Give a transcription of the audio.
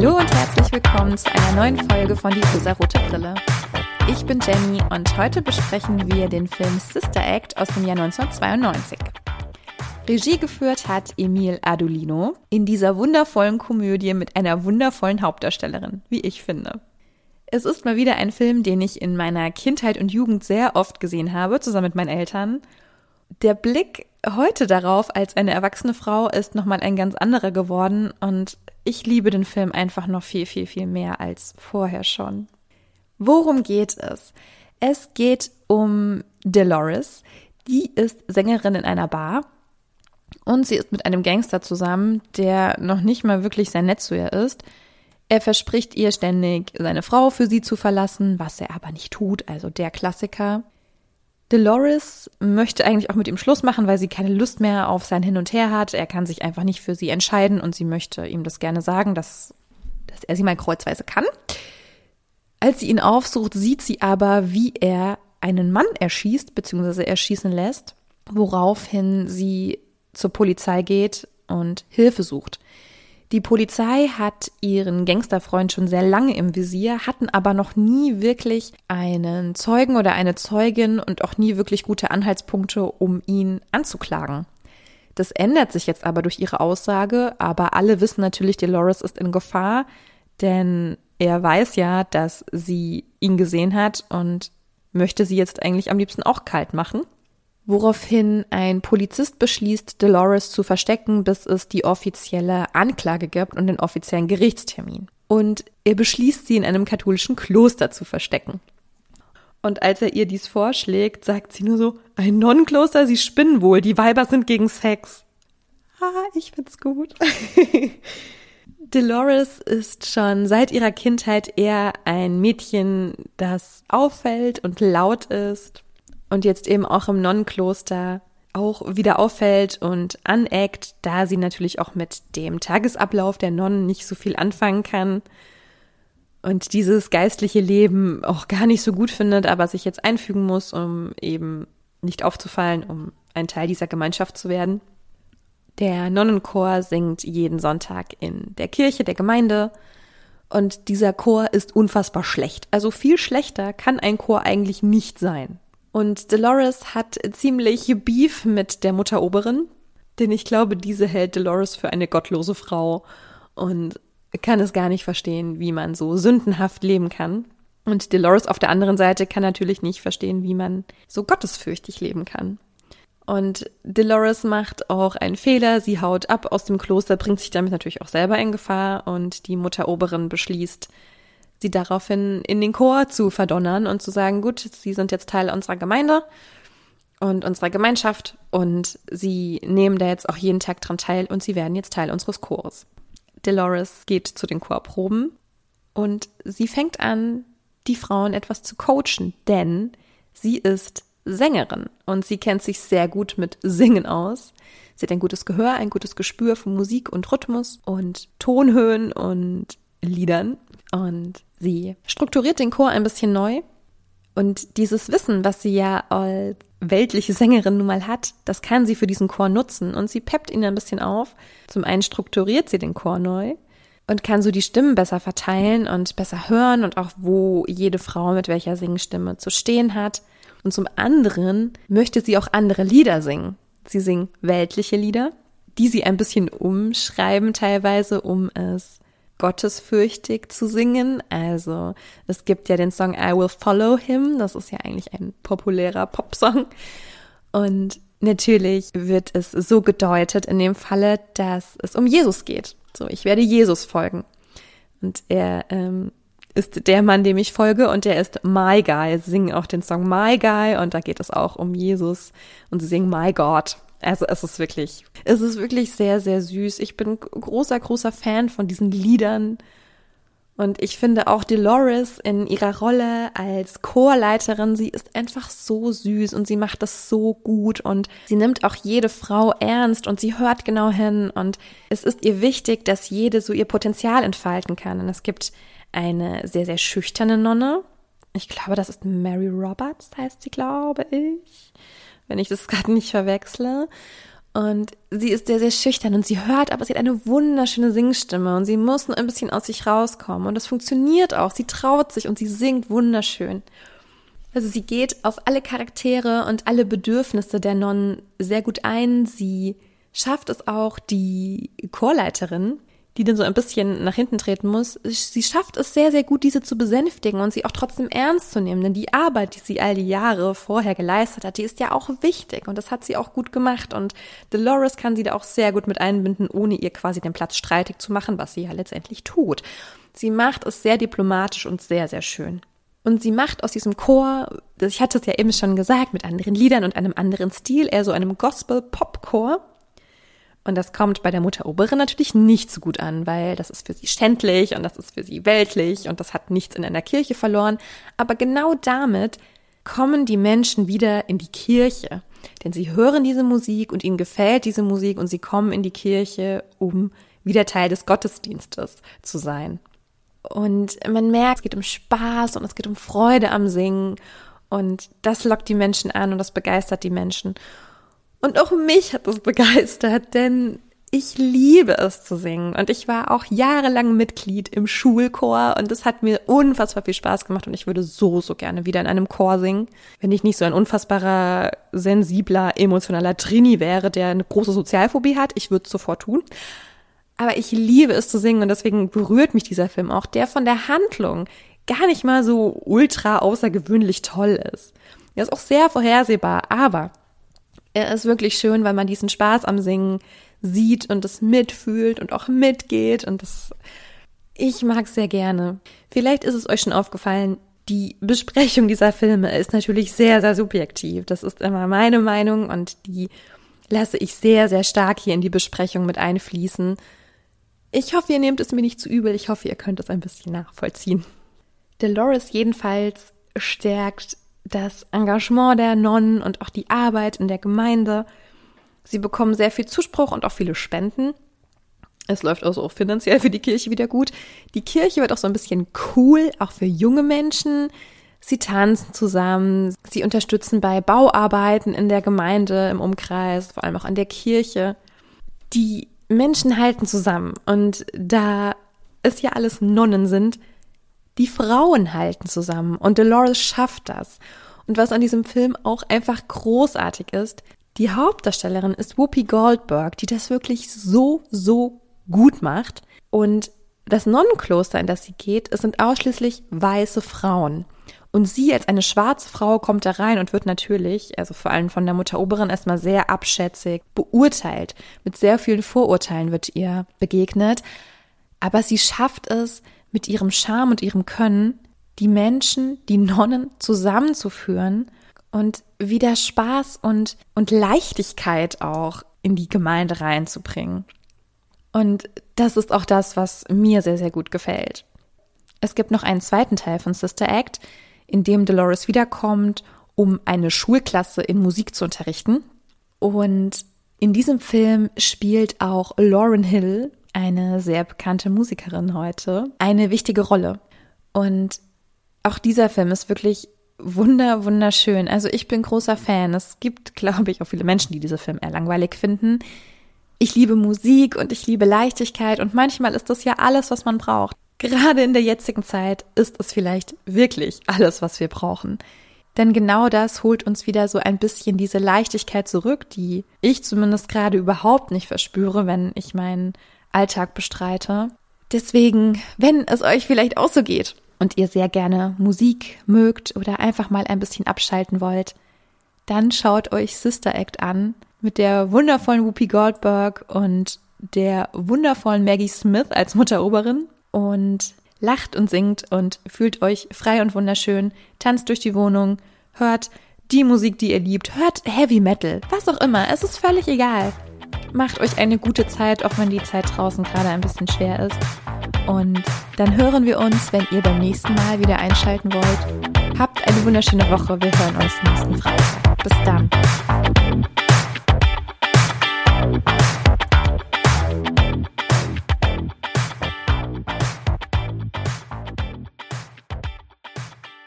Hallo und herzlich willkommen zu einer neuen Folge von Die rosa-rote Brille. Ich bin Jenny und heute besprechen wir den Film Sister Act aus dem Jahr 1992. Regie geführt hat Emil Adolino in dieser wundervollen Komödie mit einer wundervollen Hauptdarstellerin, wie ich finde. Es ist mal wieder ein Film, den ich in meiner Kindheit und Jugend sehr oft gesehen habe, zusammen mit meinen Eltern. Der Blick heute darauf als eine erwachsene Frau ist nochmal ein ganz anderer geworden und ich liebe den Film einfach noch viel, viel, viel mehr als vorher schon. Worum geht es? Es geht um Dolores. Die ist Sängerin in einer Bar und sie ist mit einem Gangster zusammen, der noch nicht mal wirklich sehr nett zu ihr ist. Er verspricht ihr ständig, seine Frau für sie zu verlassen, was er aber nicht tut, also der Klassiker. Dolores möchte eigentlich auch mit ihm Schluss machen, weil sie keine Lust mehr auf sein Hin und Her hat. Er kann sich einfach nicht für sie entscheiden und sie möchte ihm das gerne sagen, dass, dass er sie mal kreuzweise kann. Als sie ihn aufsucht, sieht sie aber, wie er einen Mann erschießt, beziehungsweise erschießen lässt, woraufhin sie zur Polizei geht und Hilfe sucht. Die Polizei hat ihren Gangsterfreund schon sehr lange im Visier, hatten aber noch nie wirklich einen Zeugen oder eine Zeugin und auch nie wirklich gute Anhaltspunkte, um ihn anzuklagen. Das ändert sich jetzt aber durch ihre Aussage, aber alle wissen natürlich, Dolores ist in Gefahr, denn er weiß ja, dass sie ihn gesehen hat und möchte sie jetzt eigentlich am liebsten auch kalt machen woraufhin ein Polizist beschließt, Dolores zu verstecken, bis es die offizielle Anklage gibt und den offiziellen Gerichtstermin. Und er beschließt, sie in einem katholischen Kloster zu verstecken. Und als er ihr dies vorschlägt, sagt sie nur so, ein Nonnenkloster, sie spinnen wohl, die Weiber sind gegen Sex. Ah, ich find's gut. Dolores ist schon seit ihrer Kindheit eher ein Mädchen, das auffällt und laut ist und jetzt eben auch im Nonnenkloster auch wieder auffällt und aneckt, da sie natürlich auch mit dem Tagesablauf der Nonnen nicht so viel anfangen kann und dieses geistliche Leben auch gar nicht so gut findet, aber sich jetzt einfügen muss, um eben nicht aufzufallen, um ein Teil dieser Gemeinschaft zu werden. Der Nonnenchor singt jeden Sonntag in der Kirche der Gemeinde und dieser Chor ist unfassbar schlecht. Also viel schlechter kann ein Chor eigentlich nicht sein. Und Dolores hat ziemlich Beef mit der Mutteroberin, denn ich glaube, diese hält Dolores für eine gottlose Frau und kann es gar nicht verstehen, wie man so sündenhaft leben kann. Und Dolores auf der anderen Seite kann natürlich nicht verstehen, wie man so gottesfürchtig leben kann. Und Dolores macht auch einen Fehler. Sie haut ab aus dem Kloster, bringt sich damit natürlich auch selber in Gefahr und die Mutteroberin beschließt, sie daraufhin in den Chor zu verdonnern und zu sagen, gut, sie sind jetzt Teil unserer Gemeinde und unserer Gemeinschaft und sie nehmen da jetzt auch jeden Tag dran teil und sie werden jetzt Teil unseres Chores. Dolores geht zu den Chorproben und sie fängt an, die Frauen etwas zu coachen, denn sie ist Sängerin und sie kennt sich sehr gut mit Singen aus. Sie hat ein gutes Gehör, ein gutes Gespür für Musik und Rhythmus und Tonhöhen und Liedern und sie strukturiert den Chor ein bisschen neu. Und dieses Wissen, was sie ja als weltliche Sängerin nun mal hat, das kann sie für diesen Chor nutzen. Und sie peppt ihn ein bisschen auf. Zum einen strukturiert sie den Chor neu und kann so die Stimmen besser verteilen und besser hören und auch wo jede Frau mit welcher Singstimme zu stehen hat. Und zum anderen möchte sie auch andere Lieder singen. Sie singt weltliche Lieder, die sie ein bisschen umschreiben teilweise, um es gottesfürchtig zu singen. Also es gibt ja den Song I Will Follow Him, das ist ja eigentlich ein populärer Popsong. Und natürlich wird es so gedeutet in dem Falle, dass es um Jesus geht. So, ich werde Jesus folgen. Und er ähm, ist der Mann, dem ich folge und der ist My Guy. Sie singen auch den Song My Guy und da geht es auch um Jesus und sie singen My God. Also es ist wirklich, es ist wirklich sehr, sehr süß. Ich bin großer, großer Fan von diesen Liedern. Und ich finde auch Dolores in ihrer Rolle als Chorleiterin, sie ist einfach so süß und sie macht das so gut und sie nimmt auch jede Frau ernst und sie hört genau hin und es ist ihr wichtig, dass jede so ihr Potenzial entfalten kann. Und es gibt eine sehr, sehr schüchterne Nonne. Ich glaube, das ist Mary Roberts, heißt sie, glaube ich wenn ich das gerade nicht verwechsle. Und sie ist sehr, sehr schüchtern und sie hört, aber sie hat eine wunderschöne Singstimme und sie muss nur ein bisschen aus sich rauskommen. Und das funktioniert auch. Sie traut sich und sie singt wunderschön. Also sie geht auf alle Charaktere und alle Bedürfnisse der Nonnen sehr gut ein. Sie schafft es auch, die Chorleiterin, die dann so ein bisschen nach hinten treten muss, sie schafft es sehr, sehr gut, diese zu besänftigen und sie auch trotzdem ernst zu nehmen. Denn die Arbeit, die sie all die Jahre vorher geleistet hat, die ist ja auch wichtig und das hat sie auch gut gemacht. Und Dolores kann sie da auch sehr gut mit einbinden, ohne ihr quasi den Platz streitig zu machen, was sie ja letztendlich tut. Sie macht es sehr diplomatisch und sehr, sehr schön. Und sie macht aus diesem Chor, ich hatte es ja eben schon gesagt, mit anderen Liedern und einem anderen Stil, eher so einem Gospel-Pop-Chor. Und das kommt bei der Mutter Oberin natürlich nicht so gut an, weil das ist für sie schändlich und das ist für sie weltlich und das hat nichts in einer Kirche verloren. Aber genau damit kommen die Menschen wieder in die Kirche. Denn sie hören diese Musik und ihnen gefällt diese Musik und sie kommen in die Kirche, um wieder Teil des Gottesdienstes zu sein. Und man merkt, es geht um Spaß und es geht um Freude am Singen. Und das lockt die Menschen an und das begeistert die Menschen. Und auch mich hat das begeistert, denn ich liebe es zu singen und ich war auch jahrelang Mitglied im Schulchor und es hat mir unfassbar viel Spaß gemacht und ich würde so, so gerne wieder in einem Chor singen. Wenn ich nicht so ein unfassbarer, sensibler, emotionaler Trini wäre, der eine große Sozialphobie hat, ich würde es sofort tun. Aber ich liebe es zu singen und deswegen berührt mich dieser Film auch, der von der Handlung gar nicht mal so ultra außergewöhnlich toll ist. Er ist auch sehr vorhersehbar, aber er ist wirklich schön, weil man diesen Spaß am Singen sieht und es mitfühlt und auch mitgeht und das, ich mag es sehr gerne. Vielleicht ist es euch schon aufgefallen, die Besprechung dieser Filme ist natürlich sehr, sehr subjektiv. Das ist immer meine Meinung und die lasse ich sehr, sehr stark hier in die Besprechung mit einfließen. Ich hoffe, ihr nehmt es mir nicht zu übel. Ich hoffe, ihr könnt es ein bisschen nachvollziehen. Dolores jedenfalls stärkt das Engagement der Nonnen und auch die Arbeit in der Gemeinde. Sie bekommen sehr viel Zuspruch und auch viele Spenden. Es läuft also auch finanziell für die Kirche wieder gut. Die Kirche wird auch so ein bisschen cool, auch für junge Menschen. Sie tanzen zusammen, sie unterstützen bei Bauarbeiten in der Gemeinde, im Umkreis, vor allem auch an der Kirche. Die Menschen halten zusammen und da es ja alles Nonnen sind, die Frauen halten zusammen und Dolores schafft das. Und was an diesem Film auch einfach großartig ist, die Hauptdarstellerin ist Whoopi Goldberg, die das wirklich so, so gut macht. Und das Nonnenkloster, in das sie geht, es sind ausschließlich weiße Frauen. Und sie als eine schwarze Frau kommt da rein und wird natürlich, also vor allem von der Mutter Oberin, erstmal sehr abschätzig beurteilt. Mit sehr vielen Vorurteilen wird ihr begegnet. Aber sie schafft es, mit ihrem Charme und ihrem Können die Menschen, die Nonnen zusammenzuführen und wieder Spaß und, und Leichtigkeit auch in die Gemeinde reinzubringen. Und das ist auch das, was mir sehr, sehr gut gefällt. Es gibt noch einen zweiten Teil von Sister Act, in dem Dolores wiederkommt, um eine Schulklasse in Musik zu unterrichten. Und in diesem Film spielt auch Lauren Hill, eine sehr bekannte Musikerin heute, eine wichtige Rolle. Und auch dieser Film ist wirklich wunder, wunderschön. Also ich bin großer Fan. Es gibt, glaube ich, auch viele Menschen, die diese Film eher langweilig finden. Ich liebe Musik und ich liebe Leichtigkeit und manchmal ist das ja alles, was man braucht. Gerade in der jetzigen Zeit ist es vielleicht wirklich alles, was wir brauchen. Denn genau das holt uns wieder so ein bisschen diese Leichtigkeit zurück, die ich zumindest gerade überhaupt nicht verspüre, wenn ich meinen Alltag bestreite. Deswegen, wenn es euch vielleicht auch so geht und ihr sehr gerne Musik mögt oder einfach mal ein bisschen abschalten wollt, dann schaut euch Sister Act an mit der wundervollen Whoopi Goldberg und der wundervollen Maggie Smith als Mutteroberin und lacht und singt und fühlt euch frei und wunderschön, tanzt durch die Wohnung, hört die Musik, die ihr liebt, hört Heavy Metal, was auch immer, es ist völlig egal. Macht euch eine gute Zeit, auch wenn die Zeit draußen gerade ein bisschen schwer ist. Und dann hören wir uns, wenn ihr beim nächsten Mal wieder einschalten wollt. Habt eine wunderschöne Woche. Wir hören uns nächsten Freitag. Bis dann.